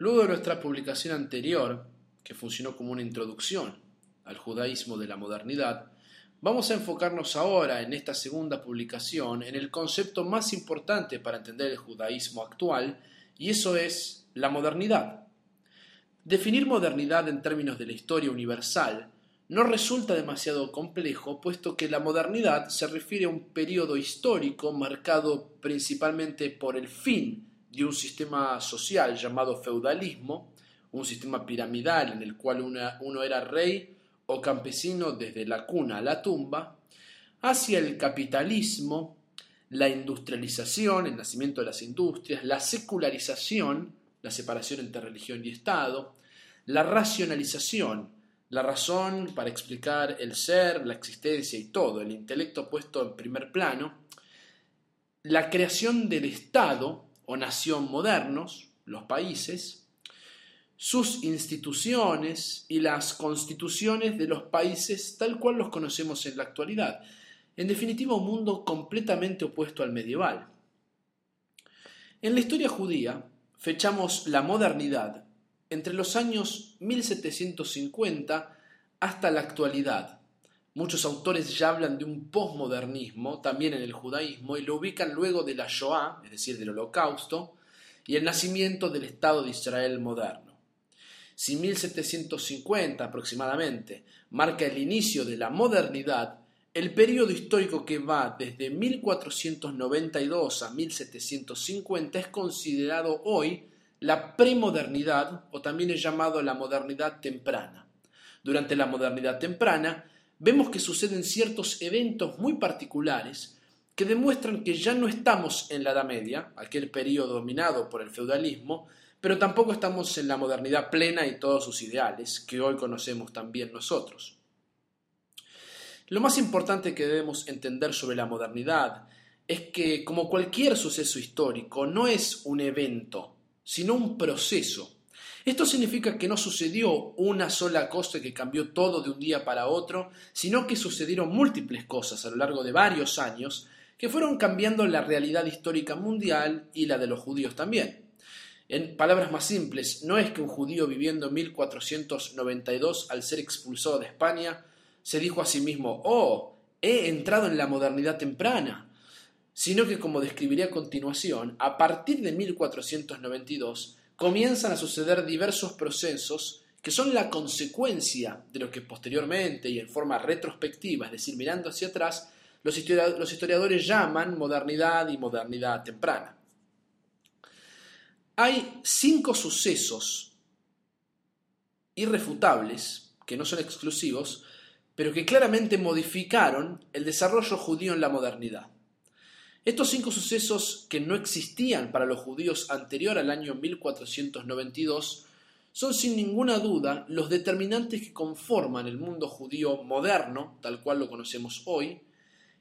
Luego de nuestra publicación anterior, que funcionó como una introducción al judaísmo de la modernidad, vamos a enfocarnos ahora en esta segunda publicación en el concepto más importante para entender el judaísmo actual, y eso es la modernidad. Definir modernidad en términos de la historia universal no resulta demasiado complejo, puesto que la modernidad se refiere a un periodo histórico marcado principalmente por el fin de un sistema social llamado feudalismo, un sistema piramidal en el cual uno era rey o campesino desde la cuna a la tumba, hacia el capitalismo, la industrialización, el nacimiento de las industrias, la secularización, la separación entre religión y Estado, la racionalización, la razón para explicar el ser, la existencia y todo, el intelecto puesto en primer plano, la creación del Estado o nación modernos, los países, sus instituciones y las constituciones de los países tal cual los conocemos en la actualidad. En definitiva, un mundo completamente opuesto al medieval. En la historia judía, fechamos la modernidad entre los años 1750 hasta la actualidad. Muchos autores ya hablan de un posmodernismo, también en el judaísmo, y lo ubican luego de la Shoah, es decir, del Holocausto, y el nacimiento del Estado de Israel moderno. Si 1750 aproximadamente marca el inicio de la modernidad, el periodo histórico que va desde 1492 a 1750 es considerado hoy la premodernidad o también es llamado la modernidad temprana. Durante la modernidad temprana vemos que suceden ciertos eventos muy particulares que demuestran que ya no estamos en la Edad Media, aquel periodo dominado por el feudalismo, pero tampoco estamos en la modernidad plena y todos sus ideales, que hoy conocemos también nosotros. Lo más importante que debemos entender sobre la modernidad es que, como cualquier suceso histórico, no es un evento, sino un proceso. Esto significa que no sucedió una sola cosa que cambió todo de un día para otro, sino que sucedieron múltiples cosas a lo largo de varios años que fueron cambiando la realidad histórica mundial y la de los judíos también. En palabras más simples, no es que un judío viviendo en 1492 al ser expulsado de España se dijo a sí mismo, oh, he entrado en la modernidad temprana, sino que, como describiré a continuación, a partir de 1492 comienzan a suceder diversos procesos que son la consecuencia de lo que posteriormente y en forma retrospectiva, es decir, mirando hacia atrás, los historiadores llaman modernidad y modernidad temprana. Hay cinco sucesos irrefutables, que no son exclusivos, pero que claramente modificaron el desarrollo judío en la modernidad. Estos cinco sucesos que no existían para los judíos anterior al año 1492 son sin ninguna duda los determinantes que conforman el mundo judío moderno, tal cual lo conocemos hoy,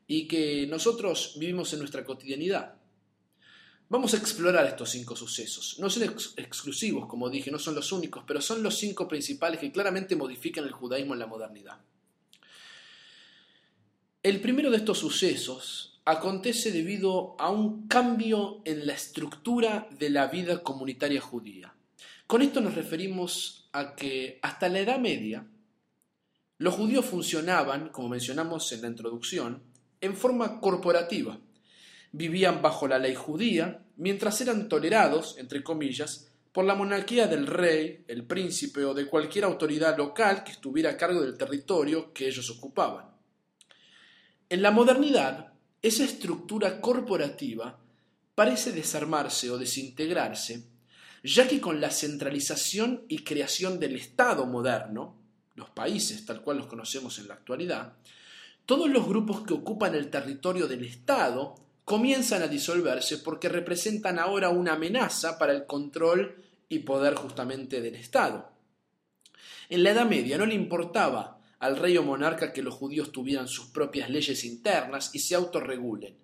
y que nosotros vivimos en nuestra cotidianidad. Vamos a explorar estos cinco sucesos. No son exclusivos, como dije, no son los únicos, pero son los cinco principales que claramente modifican el judaísmo en la modernidad. El primero de estos sucesos acontece debido a un cambio en la estructura de la vida comunitaria judía. Con esto nos referimos a que hasta la Edad Media los judíos funcionaban, como mencionamos en la introducción, en forma corporativa. Vivían bajo la ley judía, mientras eran tolerados, entre comillas, por la monarquía del rey, el príncipe o de cualquier autoridad local que estuviera a cargo del territorio que ellos ocupaban. En la modernidad, esa estructura corporativa parece desarmarse o desintegrarse, ya que con la centralización y creación del Estado moderno, los países tal cual los conocemos en la actualidad, todos los grupos que ocupan el territorio del Estado comienzan a disolverse porque representan ahora una amenaza para el control y poder justamente del Estado. En la Edad Media no le importaba al rey o monarca que los judíos tuvieran sus propias leyes internas y se autorregulen,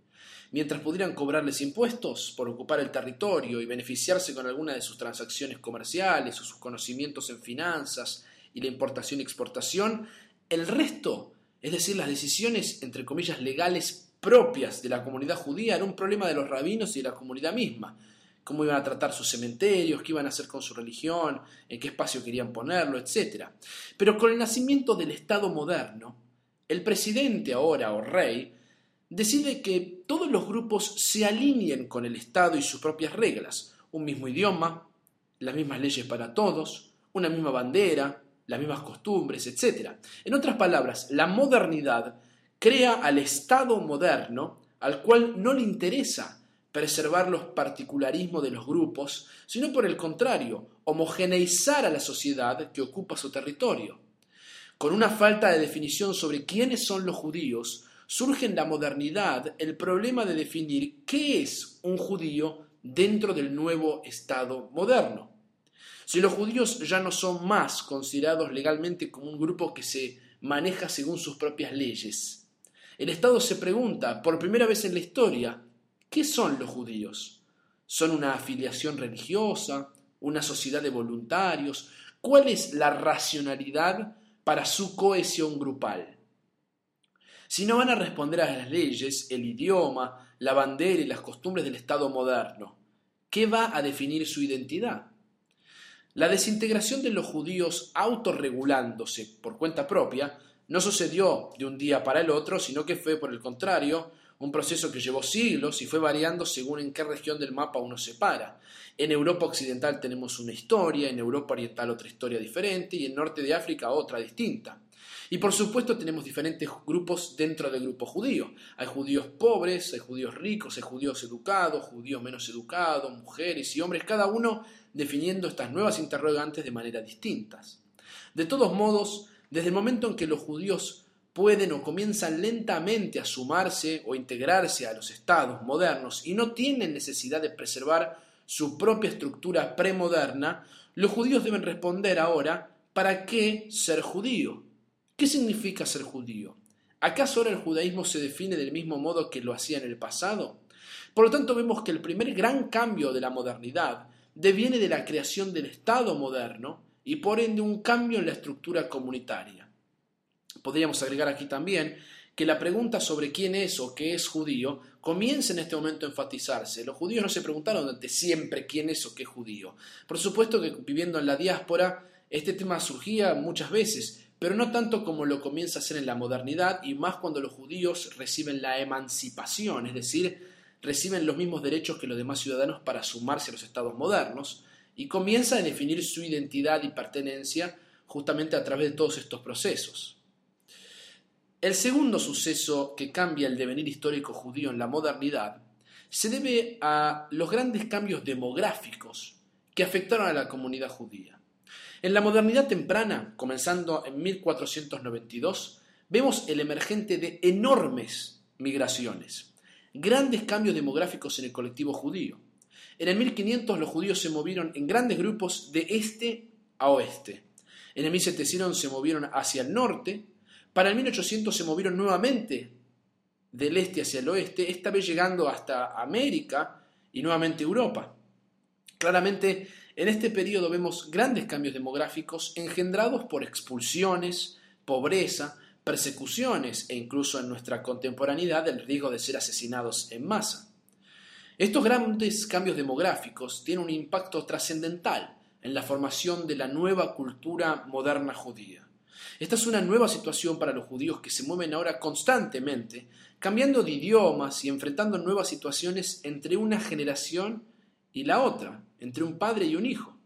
mientras pudieran cobrarles impuestos por ocupar el territorio y beneficiarse con alguna de sus transacciones comerciales o sus conocimientos en finanzas y la importación y exportación, el resto, es decir, las decisiones entre comillas legales propias de la comunidad judía, era un problema de los rabinos y de la comunidad misma, cómo iban a tratar sus cementerios, qué iban a hacer con su religión, en qué espacio querían ponerlo, etc. Pero con el nacimiento del Estado moderno, el presidente ahora o rey decide que todos los grupos se alineen con el Estado y sus propias reglas, un mismo idioma, las mismas leyes para todos, una misma bandera, las mismas costumbres, etc. En otras palabras, la modernidad crea al Estado moderno al cual no le interesa preservar los particularismos de los grupos, sino por el contrario, homogeneizar a la sociedad que ocupa su territorio. Con una falta de definición sobre quiénes son los judíos, surge en la modernidad el problema de definir qué es un judío dentro del nuevo Estado moderno. Si los judíos ya no son más considerados legalmente como un grupo que se maneja según sus propias leyes, el Estado se pregunta, por primera vez en la historia, ¿qué son los judíos? ¿Son una afiliación religiosa? ¿Una sociedad de voluntarios? ¿Cuál es la racionalidad para su cohesión grupal? Si no van a responder a las leyes, el idioma, la bandera y las costumbres del Estado moderno, ¿qué va a definir su identidad? La desintegración de los judíos autorregulándose por cuenta propia no sucedió de un día para el otro, sino que fue, por el contrario, un proceso que llevó siglos y fue variando según en qué región del mapa uno se para. En Europa Occidental tenemos una historia, en Europa Oriental otra historia diferente y en Norte de África otra distinta. Y por supuesto tenemos diferentes grupos dentro del grupo judío. Hay judíos pobres, hay judíos ricos, hay judíos educados, judíos menos educados, mujeres y hombres, cada uno definiendo estas nuevas interrogantes de manera distintas. De todos modos, desde el momento en que los judíos pueden o comienzan lentamente a sumarse o integrarse a los estados modernos y no tienen necesidad de preservar su propia estructura premoderna, los judíos deben responder ahora, ¿para qué ser judío? ¿Qué significa ser judío? ¿Acaso ahora el judaísmo se define del mismo modo que lo hacía en el pasado? Por lo tanto, vemos que el primer gran cambio de la modernidad deviene de la creación del Estado moderno y por ende un cambio en la estructura comunitaria. Podríamos agregar aquí también que la pregunta sobre quién es o qué es judío comienza en este momento a enfatizarse. Los judíos no se preguntaron durante siempre quién es o qué es judío. Por supuesto que viviendo en la diáspora este tema surgía muchas veces, pero no tanto como lo comienza a hacer en la modernidad y más cuando los judíos reciben la emancipación, es decir, reciben los mismos derechos que los demás ciudadanos para sumarse a los estados modernos y comienza a definir su identidad y pertenencia justamente a través de todos estos procesos. El segundo suceso que cambia el devenir histórico judío en la modernidad se debe a los grandes cambios demográficos que afectaron a la comunidad judía. En la modernidad temprana, comenzando en 1492, vemos el emergente de enormes migraciones grandes cambios demográficos en el colectivo judío. En el 1500 los judíos se movieron en grandes grupos de este a oeste. En el 1700 se movieron hacia el norte. Para el 1800 se movieron nuevamente del este hacia el oeste, esta vez llegando hasta América y nuevamente Europa. Claramente, en este periodo vemos grandes cambios demográficos engendrados por expulsiones, pobreza, persecuciones e incluso en nuestra contemporaneidad el riesgo de ser asesinados en masa. Estos grandes cambios demográficos tienen un impacto trascendental en la formación de la nueva cultura moderna judía. Esta es una nueva situación para los judíos que se mueven ahora constantemente, cambiando de idiomas y enfrentando nuevas situaciones entre una generación y la otra, entre un padre y un hijo.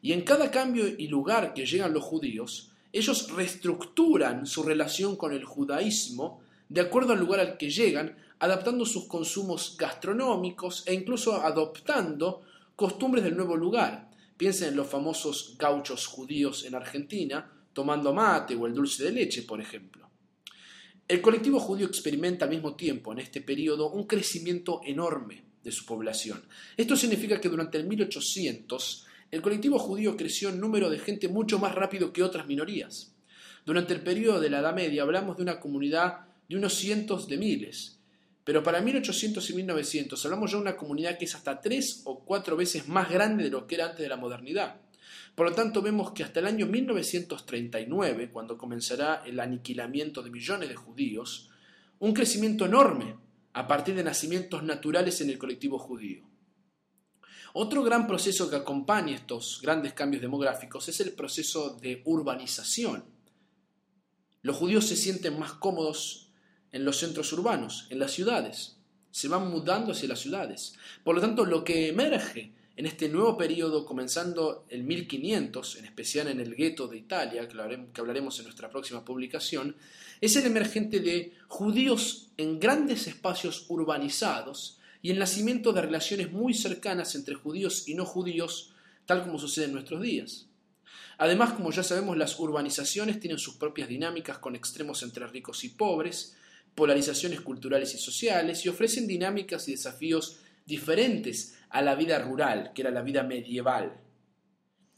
Y en cada cambio y lugar que llegan los judíos, ellos reestructuran su relación con el judaísmo de acuerdo al lugar al que llegan, adaptando sus consumos gastronómicos e incluso adoptando costumbres del nuevo lugar. Piensen en los famosos gauchos judíos en Argentina, tomando mate o el dulce de leche, por ejemplo. El colectivo judío experimenta al mismo tiempo, en este periodo, un crecimiento enorme de su población. Esto significa que durante el 1800 el colectivo judío creció en número de gente mucho más rápido que otras minorías. Durante el periodo de la Edad Media hablamos de una comunidad de unos cientos de miles, pero para 1800 y 1900 hablamos ya de una comunidad que es hasta tres o cuatro veces más grande de lo que era antes de la modernidad. Por lo tanto, vemos que hasta el año 1939, cuando comenzará el aniquilamiento de millones de judíos, un crecimiento enorme a partir de nacimientos naturales en el colectivo judío. Otro gran proceso que acompaña estos grandes cambios demográficos es el proceso de urbanización. Los judíos se sienten más cómodos en los centros urbanos, en las ciudades. Se van mudando hacia las ciudades. Por lo tanto, lo que emerge en este nuevo periodo, comenzando el 1500, en especial en el gueto de Italia, que hablaremos en nuestra próxima publicación, es el emergente de judíos en grandes espacios urbanizados y el nacimiento de relaciones muy cercanas entre judíos y no judíos, tal como sucede en nuestros días. Además, como ya sabemos, las urbanizaciones tienen sus propias dinámicas con extremos entre ricos y pobres, polarizaciones culturales y sociales, y ofrecen dinámicas y desafíos diferentes a la vida rural, que era la vida medieval.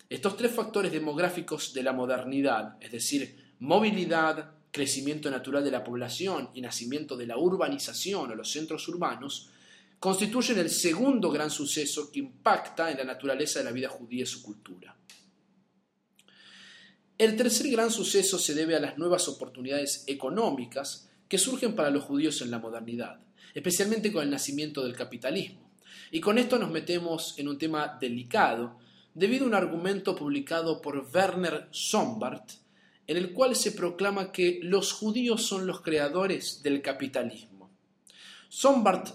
Estos tres factores demográficos de la modernidad, es decir, movilidad, crecimiento natural de la población y nacimiento de la urbanización o los centros urbanos, constituyen el segundo gran suceso que impacta en la naturaleza de la vida judía y su cultura. El tercer gran suceso se debe a las nuevas oportunidades económicas que surgen para los judíos en la modernidad, especialmente con el nacimiento del capitalismo. Y con esto nos metemos en un tema delicado, debido a un argumento publicado por Werner Sombart, en el cual se proclama que los judíos son los creadores del capitalismo. Sombart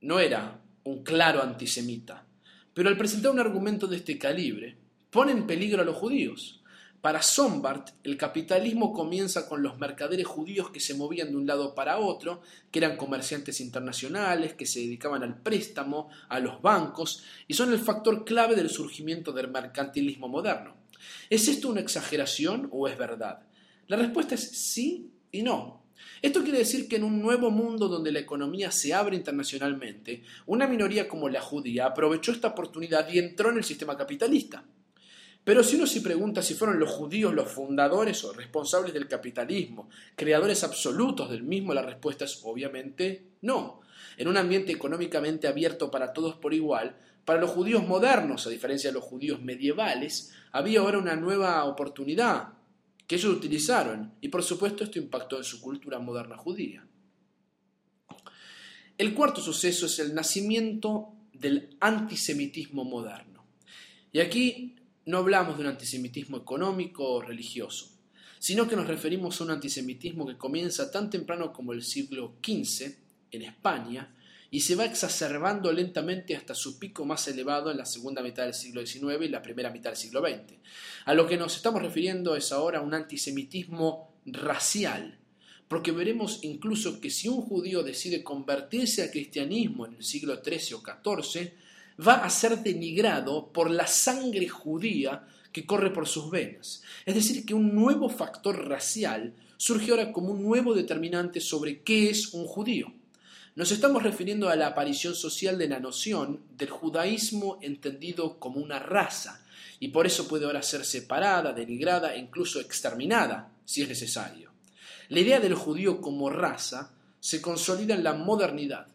no era un claro antisemita, pero al presentar un argumento de este calibre, pone en peligro a los judíos. Para Sombart, el capitalismo comienza con los mercaderes judíos que se movían de un lado para otro, que eran comerciantes internacionales, que se dedicaban al préstamo, a los bancos, y son el factor clave del surgimiento del mercantilismo moderno. ¿Es esto una exageración o es verdad? La respuesta es sí y no. Esto quiere decir que en un nuevo mundo donde la economía se abre internacionalmente, una minoría como la judía aprovechó esta oportunidad y entró en el sistema capitalista. Pero si uno se pregunta si fueron los judíos los fundadores o responsables del capitalismo, creadores absolutos del mismo, la respuesta es obviamente no. En un ambiente económicamente abierto para todos por igual, para los judíos modernos, a diferencia de los judíos medievales, había ahora una nueva oportunidad, que ellos utilizaron, y por supuesto esto impactó en su cultura moderna judía. El cuarto suceso es el nacimiento del antisemitismo moderno. Y aquí no hablamos de un antisemitismo económico o religioso, sino que nos referimos a un antisemitismo que comienza tan temprano como el siglo XV en España y se va exacerbando lentamente hasta su pico más elevado en la segunda mitad del siglo XIX y la primera mitad del siglo XX. A lo que nos estamos refiriendo es ahora un antisemitismo racial, porque veremos incluso que si un judío decide convertirse al cristianismo en el siglo XIII o XIV, va a ser denigrado por la sangre judía que corre por sus venas. Es decir, que un nuevo factor racial surge ahora como un nuevo determinante sobre qué es un judío. Nos estamos refiriendo a la aparición social de la noción del judaísmo entendido como una raza, y por eso puede ahora ser separada, denigrada e incluso exterminada, si es necesario. La idea del judío como raza se consolida en la modernidad,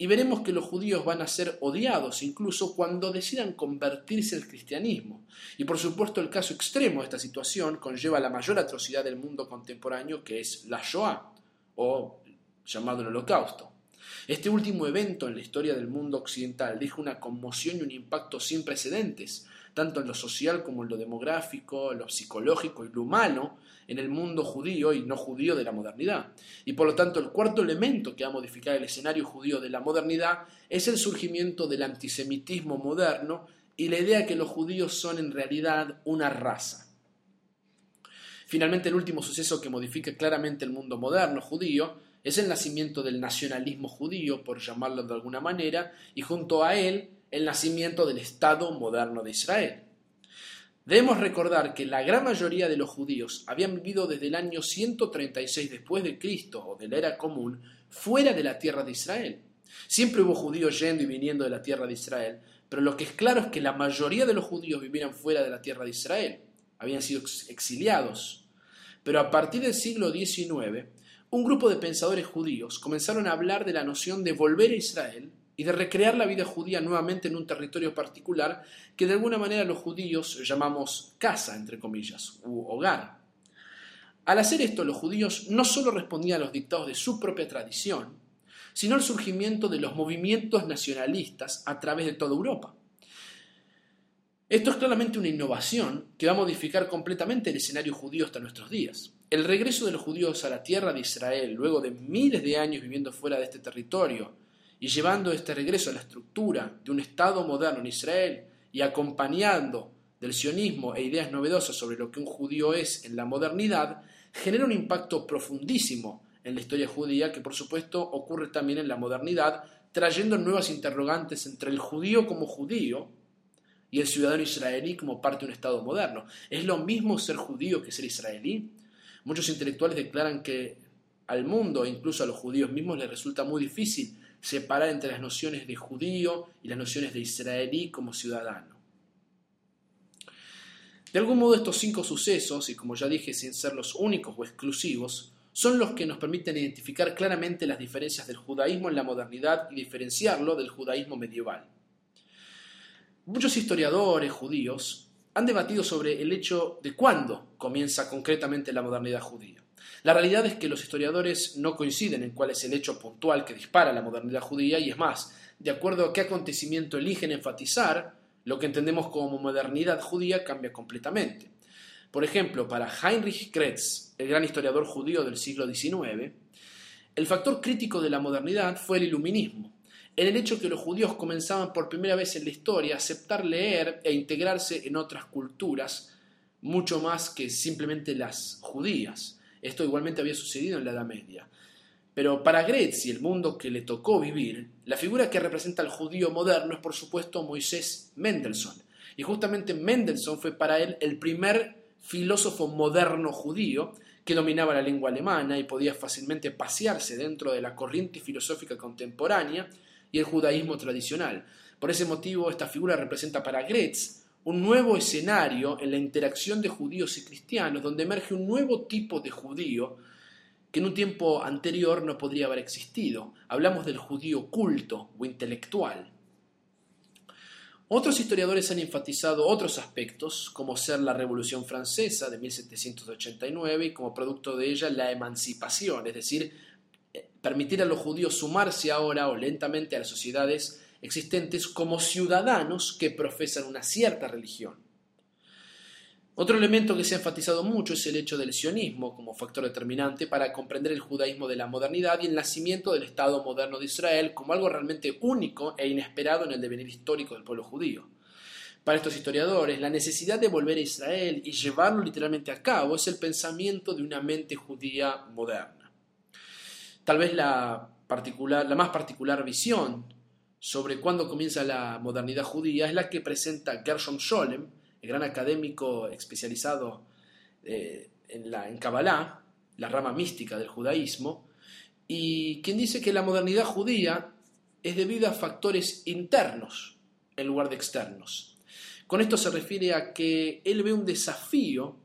y veremos que los judíos van a ser odiados incluso cuando decidan convertirse al cristianismo. Y por supuesto el caso extremo de esta situación conlleva la mayor atrocidad del mundo contemporáneo, que es la Shoah, o llamado el Holocausto. Este último evento en la historia del mundo occidental deja una conmoción y un impacto sin precedentes, tanto en lo social como en lo demográfico, lo psicológico y lo humano, en el mundo judío y no judío de la modernidad. Y por lo tanto el cuarto elemento que va a modificar el escenario judío de la modernidad es el surgimiento del antisemitismo moderno y la idea que los judíos son en realidad una raza. Finalmente, el último suceso que modifica claramente el mundo moderno judío es el nacimiento del nacionalismo judío, por llamarlo de alguna manera, y junto a él el nacimiento del Estado moderno de Israel. Debemos recordar que la gran mayoría de los judíos habían vivido desde el año 136 después de Cristo o de la era común fuera de la tierra de Israel. Siempre hubo judíos yendo y viniendo de la tierra de Israel, pero lo que es claro es que la mayoría de los judíos vivían fuera de la tierra de Israel, habían sido exiliados. Pero a partir del siglo XIX, un grupo de pensadores judíos comenzaron a hablar de la noción de volver a Israel y de recrear la vida judía nuevamente en un territorio particular que de alguna manera los judíos llamamos casa, entre comillas, u hogar. Al hacer esto, los judíos no solo respondían a los dictados de su propia tradición, sino el surgimiento de los movimientos nacionalistas a través de toda Europa. Esto es claramente una innovación que va a modificar completamente el escenario judío hasta nuestros días. El regreso de los judíos a la tierra de Israel, luego de miles de años viviendo fuera de este territorio, y llevando este regreso a la estructura de un Estado moderno en Israel y acompañando del sionismo e ideas novedosas sobre lo que un judío es en la modernidad, genera un impacto profundísimo en la historia judía que por supuesto ocurre también en la modernidad, trayendo nuevas interrogantes entre el judío como judío y el ciudadano israelí como parte de un Estado moderno. ¿Es lo mismo ser judío que ser israelí? Muchos intelectuales declaran que al mundo e incluso a los judíos mismos les resulta muy difícil separar entre las nociones de judío y las nociones de israelí como ciudadano. De algún modo estos cinco sucesos, y como ya dije sin ser los únicos o exclusivos, son los que nos permiten identificar claramente las diferencias del judaísmo en la modernidad y diferenciarlo del judaísmo medieval. Muchos historiadores judíos han debatido sobre el hecho de cuándo comienza concretamente la modernidad judía. La realidad es que los historiadores no coinciden en cuál es el hecho puntual que dispara la modernidad judía y es más, de acuerdo a qué acontecimiento eligen enfatizar, lo que entendemos como modernidad judía cambia completamente. Por ejemplo, para Heinrich Kretz, el gran historiador judío del siglo XIX, el factor crítico de la modernidad fue el iluminismo, en el hecho que los judíos comenzaban por primera vez en la historia a aceptar leer e integrarse en otras culturas, mucho más que simplemente las judías. Esto igualmente había sucedido en la Edad Media. Pero para Gretz y el mundo que le tocó vivir, la figura que representa al judío moderno es por supuesto Moisés Mendelssohn. Y justamente Mendelssohn fue para él el primer filósofo moderno judío que dominaba la lengua alemana y podía fácilmente pasearse dentro de la corriente filosófica contemporánea y el judaísmo tradicional. Por ese motivo, esta figura representa para Gretz un nuevo escenario en la interacción de judíos y cristianos, donde emerge un nuevo tipo de judío que en un tiempo anterior no podría haber existido. Hablamos del judío culto o intelectual. Otros historiadores han enfatizado otros aspectos, como ser la Revolución Francesa de 1789 y como producto de ella la emancipación, es decir, eh, permitir a los judíos sumarse ahora o lentamente a las sociedades existentes como ciudadanos que profesan una cierta religión. Otro elemento que se ha enfatizado mucho es el hecho del sionismo como factor determinante para comprender el judaísmo de la modernidad y el nacimiento del Estado moderno de Israel como algo realmente único e inesperado en el devenir histórico del pueblo judío. Para estos historiadores, la necesidad de volver a Israel y llevarlo literalmente a cabo es el pensamiento de una mente judía moderna. Tal vez la, particular, la más particular visión sobre cuándo comienza la modernidad judía es la que presenta Gershom Scholem, el gran académico especializado eh, en, la, en Kabbalah, la rama mística del judaísmo, y quien dice que la modernidad judía es debida a factores internos en lugar de externos. Con esto se refiere a que él ve un desafío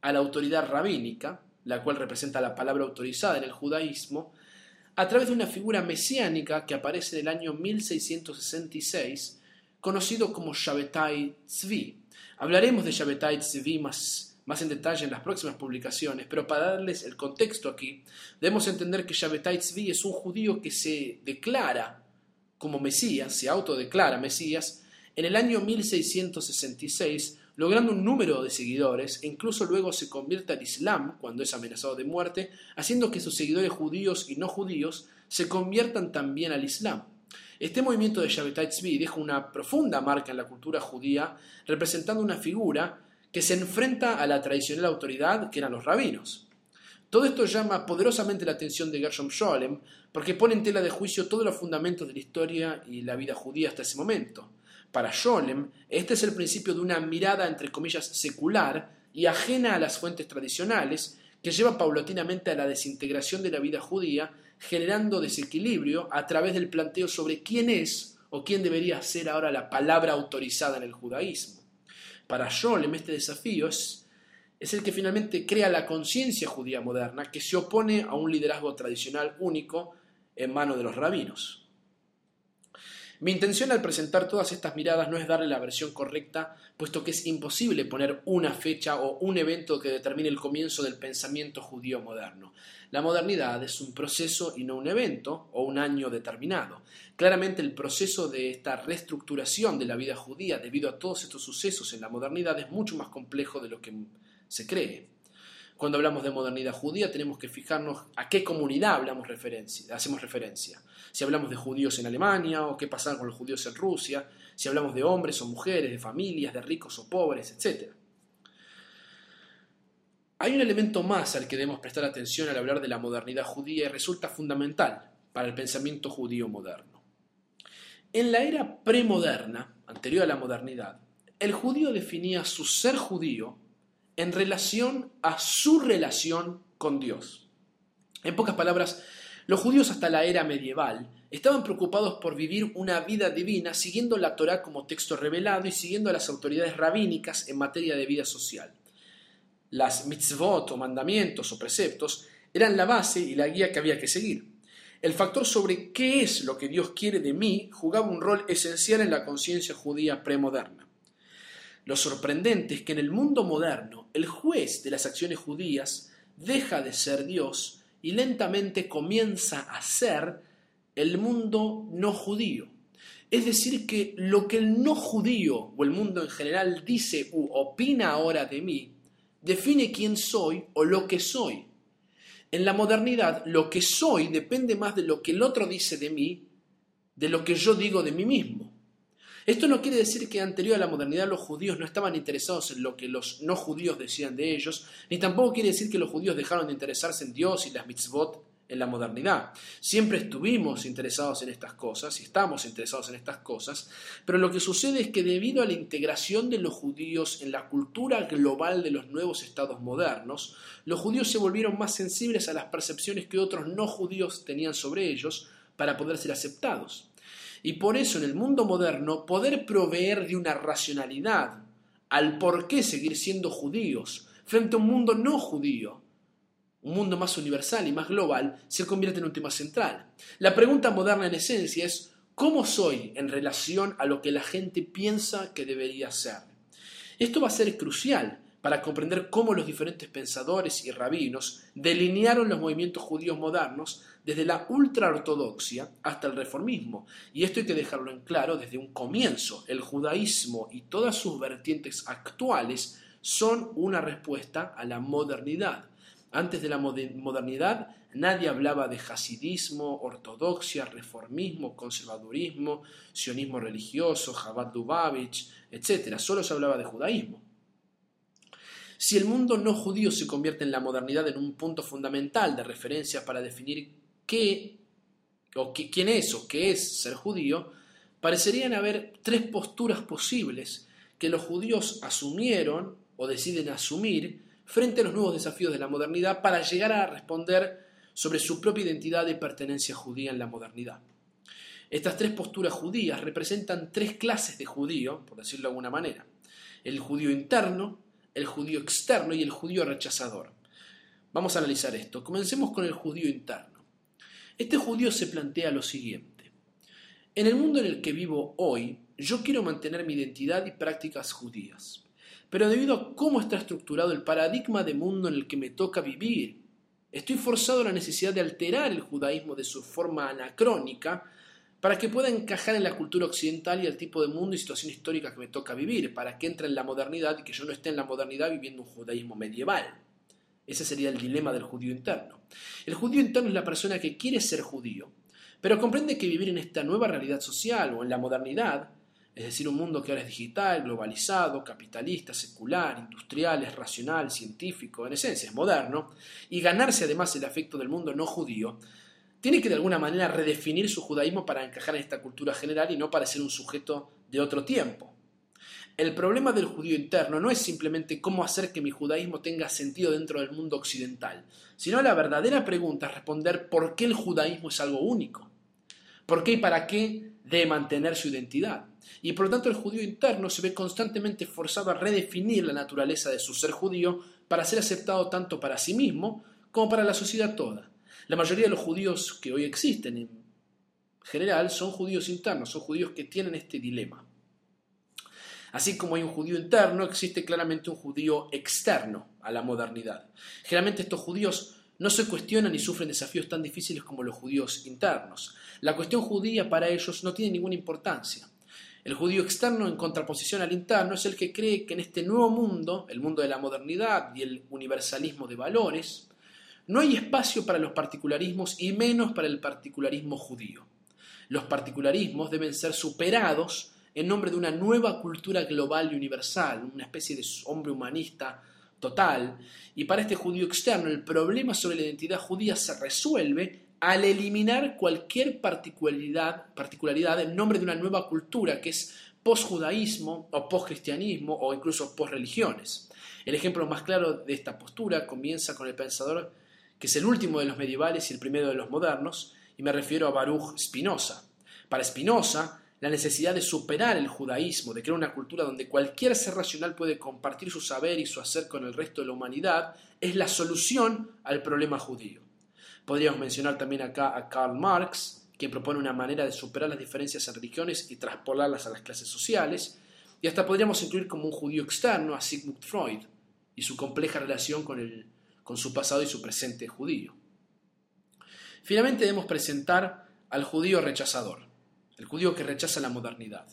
a la autoridad rabínica, la cual representa la palabra autorizada en el judaísmo, a través de una figura mesiánica que aparece en el año 1666, conocido como Shabbatai Tzvi, Hablaremos de Shabbatai Tzvi más, más en detalle en las próximas publicaciones, pero para darles el contexto aquí, debemos entender que Shabbatai Tzvi es un judío que se declara como Mesías, se autodeclara Mesías, en el año 1666, logrando un número de seguidores e incluso luego se convierte al Islam cuando es amenazado de muerte, haciendo que sus seguidores judíos y no judíos se conviertan también al Islam. Este movimiento de Shabbatai Tzvi deja una profunda marca en la cultura judía, representando una figura que se enfrenta a la tradicional autoridad que eran los rabinos. Todo esto llama poderosamente la atención de Gershom Scholem porque pone en tela de juicio todos los fundamentos de la historia y la vida judía hasta ese momento. Para Scholem, este es el principio de una mirada entre comillas secular y ajena a las fuentes tradicionales que lleva paulatinamente a la desintegración de la vida judía generando desequilibrio a través del planteo sobre quién es o quién debería ser ahora la palabra autorizada en el judaísmo. Para Scholem este desafío es, es el que finalmente crea la conciencia judía moderna que se opone a un liderazgo tradicional único en manos de los rabinos. Mi intención al presentar todas estas miradas no es darle la versión correcta, puesto que es imposible poner una fecha o un evento que determine el comienzo del pensamiento judío moderno. La modernidad es un proceso y no un evento o un año determinado. Claramente el proceso de esta reestructuración de la vida judía debido a todos estos sucesos en la modernidad es mucho más complejo de lo que se cree. Cuando hablamos de modernidad judía tenemos que fijarnos a qué comunidad hablamos referencia, hacemos referencia. Si hablamos de judíos en Alemania o qué pasa con los judíos en Rusia, si hablamos de hombres o mujeres, de familias, de ricos o pobres, etc. Hay un elemento más al que debemos prestar atención al hablar de la modernidad judía y resulta fundamental para el pensamiento judío moderno. En la era premoderna, anterior a la modernidad, el judío definía su ser judío en relación a su relación con Dios. En pocas palabras, los judíos hasta la era medieval estaban preocupados por vivir una vida divina siguiendo la Torá como texto revelado y siguiendo a las autoridades rabínicas en materia de vida social. Las mitzvot o mandamientos o preceptos eran la base y la guía que había que seguir. El factor sobre qué es lo que Dios quiere de mí jugaba un rol esencial en la conciencia judía premoderna. Lo sorprendente es que en el mundo moderno el juez de las acciones judías deja de ser Dios y lentamente comienza a ser el mundo no judío. Es decir, que lo que el no judío o el mundo en general dice u opina ahora de mí, define quién soy o lo que soy. En la modernidad, lo que soy depende más de lo que el otro dice de mí, de lo que yo digo de mí mismo. Esto no quiere decir que anterior a la modernidad los judíos no estaban interesados en lo que los no judíos decían de ellos, ni tampoco quiere decir que los judíos dejaron de interesarse en Dios y las mitzvot en la modernidad. Siempre estuvimos interesados en estas cosas y estamos interesados en estas cosas, pero lo que sucede es que debido a la integración de los judíos en la cultura global de los nuevos estados modernos, los judíos se volvieron más sensibles a las percepciones que otros no judíos tenían sobre ellos para poder ser aceptados. Y por eso en el mundo moderno poder proveer de una racionalidad al por qué seguir siendo judíos frente a un mundo no judío, un mundo más universal y más global, se convierte en un tema central. La pregunta moderna en esencia es ¿cómo soy en relación a lo que la gente piensa que debería ser? Esto va a ser crucial para comprender cómo los diferentes pensadores y rabinos delinearon los movimientos judíos modernos desde la ultraortodoxia hasta el reformismo. Y esto hay que dejarlo en claro desde un comienzo. El judaísmo y todas sus vertientes actuales son una respuesta a la modernidad. Antes de la modernidad nadie hablaba de hasidismo, ortodoxia, reformismo, conservadurismo, sionismo religioso, Chabad Lubavitch, etc. Solo se hablaba de judaísmo. Si el mundo no judío se convierte en la modernidad en un punto fundamental de referencia para definir o quién es o qué es ser judío, parecerían haber tres posturas posibles que los judíos asumieron o deciden asumir frente a los nuevos desafíos de la modernidad para llegar a responder sobre su propia identidad de pertenencia judía en la modernidad. Estas tres posturas judías representan tres clases de judío, por decirlo de alguna manera. El judío interno, el judío externo y el judío rechazador. Vamos a analizar esto. Comencemos con el judío interno. Este judío se plantea lo siguiente. En el mundo en el que vivo hoy, yo quiero mantener mi identidad y prácticas judías. Pero debido a cómo está estructurado el paradigma de mundo en el que me toca vivir, estoy forzado a la necesidad de alterar el judaísmo de su forma anacrónica para que pueda encajar en la cultura occidental y el tipo de mundo y situación histórica que me toca vivir, para que entre en la modernidad y que yo no esté en la modernidad viviendo un judaísmo medieval. Ese sería el dilema del judío interno. El judío interno es la persona que quiere ser judío, pero comprende que vivir en esta nueva realidad social o en la modernidad, es decir, un mundo que ahora es digital, globalizado, capitalista, secular, industrial, es racional, científico, en esencia es moderno, y ganarse además el afecto del mundo no judío, tiene que de alguna manera redefinir su judaísmo para encajar en esta cultura general y no para ser un sujeto de otro tiempo. El problema del judío interno no es simplemente cómo hacer que mi judaísmo tenga sentido dentro del mundo occidental, sino la verdadera pregunta es responder por qué el judaísmo es algo único, por qué y para qué debe mantener su identidad. Y por lo tanto el judío interno se ve constantemente forzado a redefinir la naturaleza de su ser judío para ser aceptado tanto para sí mismo como para la sociedad toda. La mayoría de los judíos que hoy existen en general son judíos internos, son judíos que tienen este dilema. Así como hay un judío interno, existe claramente un judío externo a la modernidad. Generalmente estos judíos no se cuestionan ni sufren desafíos tan difíciles como los judíos internos. La cuestión judía para ellos no tiene ninguna importancia. El judío externo, en contraposición al interno, es el que cree que en este nuevo mundo, el mundo de la modernidad y el universalismo de valores, no hay espacio para los particularismos y menos para el particularismo judío. Los particularismos deben ser superados en nombre de una nueva cultura global y universal, una especie de hombre humanista total. Y para este judío externo el problema sobre la identidad judía se resuelve al eliminar cualquier particularidad, particularidad en nombre de una nueva cultura que es post-judaísmo o post-cristianismo o incluso post-religiones. El ejemplo más claro de esta postura comienza con el pensador que es el último de los medievales y el primero de los modernos, y me refiero a Baruch Spinoza. Para Spinoza, la necesidad de superar el judaísmo, de crear una cultura donde cualquier ser racional puede compartir su saber y su hacer con el resto de la humanidad, es la solución al problema judío. Podríamos mencionar también acá a Karl Marx, quien propone una manera de superar las diferencias en religiones y traspolarlas a las clases sociales, y hasta podríamos incluir como un judío externo a Sigmund Freud y su compleja relación con, el, con su pasado y su presente judío. Finalmente debemos presentar al judío rechazador el judío que rechaza la modernidad.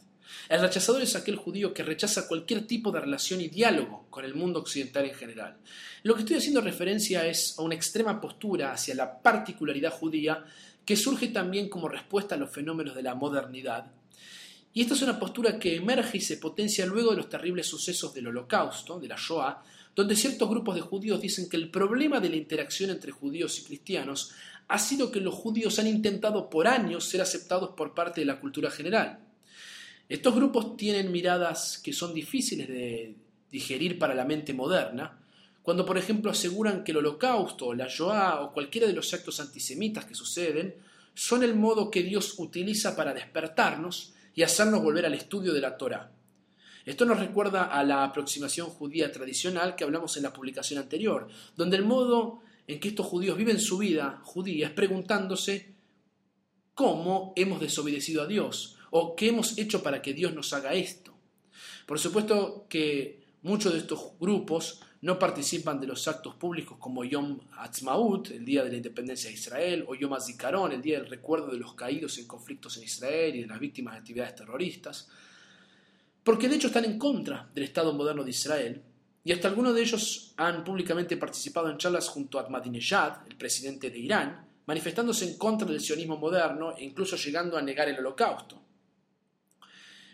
El rechazador es aquel judío que rechaza cualquier tipo de relación y diálogo con el mundo occidental en general. Lo que estoy haciendo referencia es a una extrema postura hacia la particularidad judía que surge también como respuesta a los fenómenos de la modernidad. Y esta es una postura que emerge y se potencia luego de los terribles sucesos del Holocausto, de la Shoah, donde ciertos grupos de judíos dicen que el problema de la interacción entre judíos y cristianos ha sido que los judíos han intentado por años ser aceptados por parte de la cultura general. Estos grupos tienen miradas que son difíciles de digerir para la mente moderna, cuando por ejemplo aseguran que el holocausto, la Shoah o cualquiera de los actos antisemitas que suceden son el modo que Dios utiliza para despertarnos y hacernos volver al estudio de la Torah. Esto nos recuerda a la aproximación judía tradicional que hablamos en la publicación anterior, donde el modo en que estos judíos viven su vida judía es preguntándose cómo hemos desobedecido a Dios o qué hemos hecho para que Dios nos haga esto. Por supuesto que muchos de estos grupos no participan de los actos públicos como Yom Ha'atzmaut, el día de la independencia de Israel, o Yom HaZikaron, el día del recuerdo de los caídos en conflictos en Israel y de las víctimas de actividades terroristas, porque de hecho están en contra del Estado moderno de Israel y hasta algunos de ellos han públicamente participado en charlas junto a Ahmadinejad, el presidente de Irán, manifestándose en contra del sionismo moderno e incluso llegando a negar el holocausto.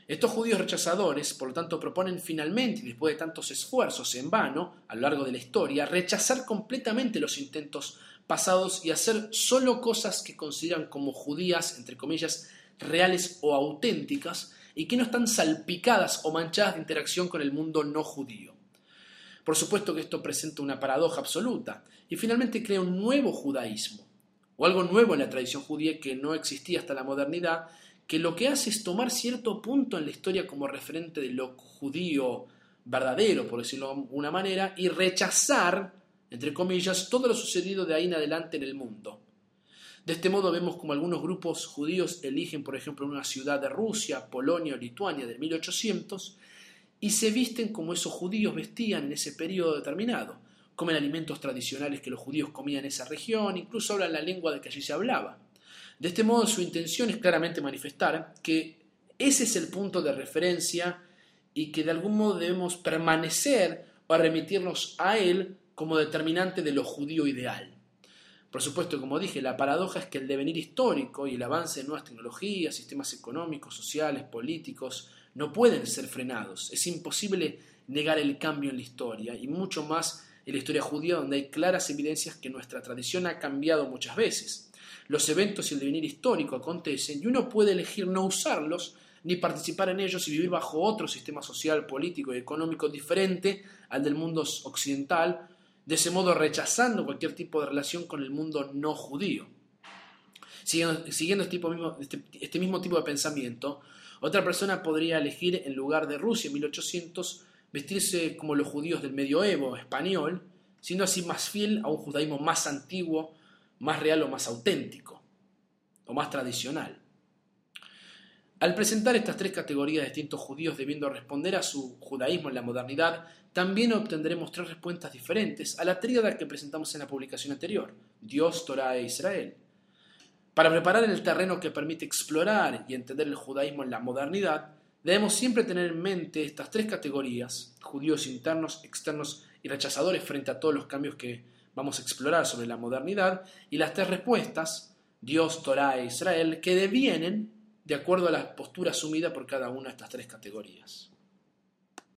Estos judíos rechazadores, por lo tanto, proponen finalmente, después de tantos esfuerzos en vano a lo largo de la historia, rechazar completamente los intentos pasados y hacer solo cosas que consideran como judías, entre comillas, reales o auténticas, y que no están salpicadas o manchadas de interacción con el mundo no judío. Por supuesto que esto presenta una paradoja absoluta y finalmente crea un nuevo judaísmo, o algo nuevo en la tradición judía que no existía hasta la modernidad, que lo que hace es tomar cierto punto en la historia como referente de lo judío verdadero, por decirlo de alguna manera, y rechazar, entre comillas, todo lo sucedido de ahí en adelante en el mundo. De este modo vemos como algunos grupos judíos eligen, por ejemplo, una ciudad de Rusia, Polonia o Lituania de 1800 y se visten como esos judíos vestían en ese periodo determinado. Comen alimentos tradicionales que los judíos comían en esa región, incluso hablan la lengua de que allí se hablaba. De este modo su intención es claramente manifestar que ese es el punto de referencia y que de algún modo debemos permanecer o remitirnos a él como determinante de lo judío ideal. Por supuesto, como dije, la paradoja es que el devenir histórico y el avance de nuevas tecnologías, sistemas económicos, sociales, políticos, no pueden ser frenados. Es imposible negar el cambio en la historia y mucho más en la historia judía donde hay claras evidencias que nuestra tradición ha cambiado muchas veces. Los eventos y el devenir histórico acontecen y uno puede elegir no usarlos ni participar en ellos y vivir bajo otro sistema social, político y económico diferente al del mundo occidental, de ese modo rechazando cualquier tipo de relación con el mundo no judío. Siguiendo, este, este, este mismo tipo de pensamiento, otra persona podría elegir, en lugar de Rusia en 1800, vestirse como los judíos del medioevo español, siendo así más fiel a un judaísmo más antiguo, más real o más auténtico, o más tradicional. Al presentar estas tres categorías de distintos judíos debiendo responder a su judaísmo en la modernidad, también obtendremos tres respuestas diferentes a la tríada que presentamos en la publicación anterior, Dios, Torah e Israel. Para preparar el terreno que permite explorar y entender el judaísmo en la modernidad, debemos siempre tener en mente estas tres categorías, judíos internos, externos y rechazadores frente a todos los cambios que vamos a explorar sobre la modernidad, y las tres respuestas, Dios, Torah e Israel, que devienen de acuerdo a la postura asumida por cada una de estas tres categorías.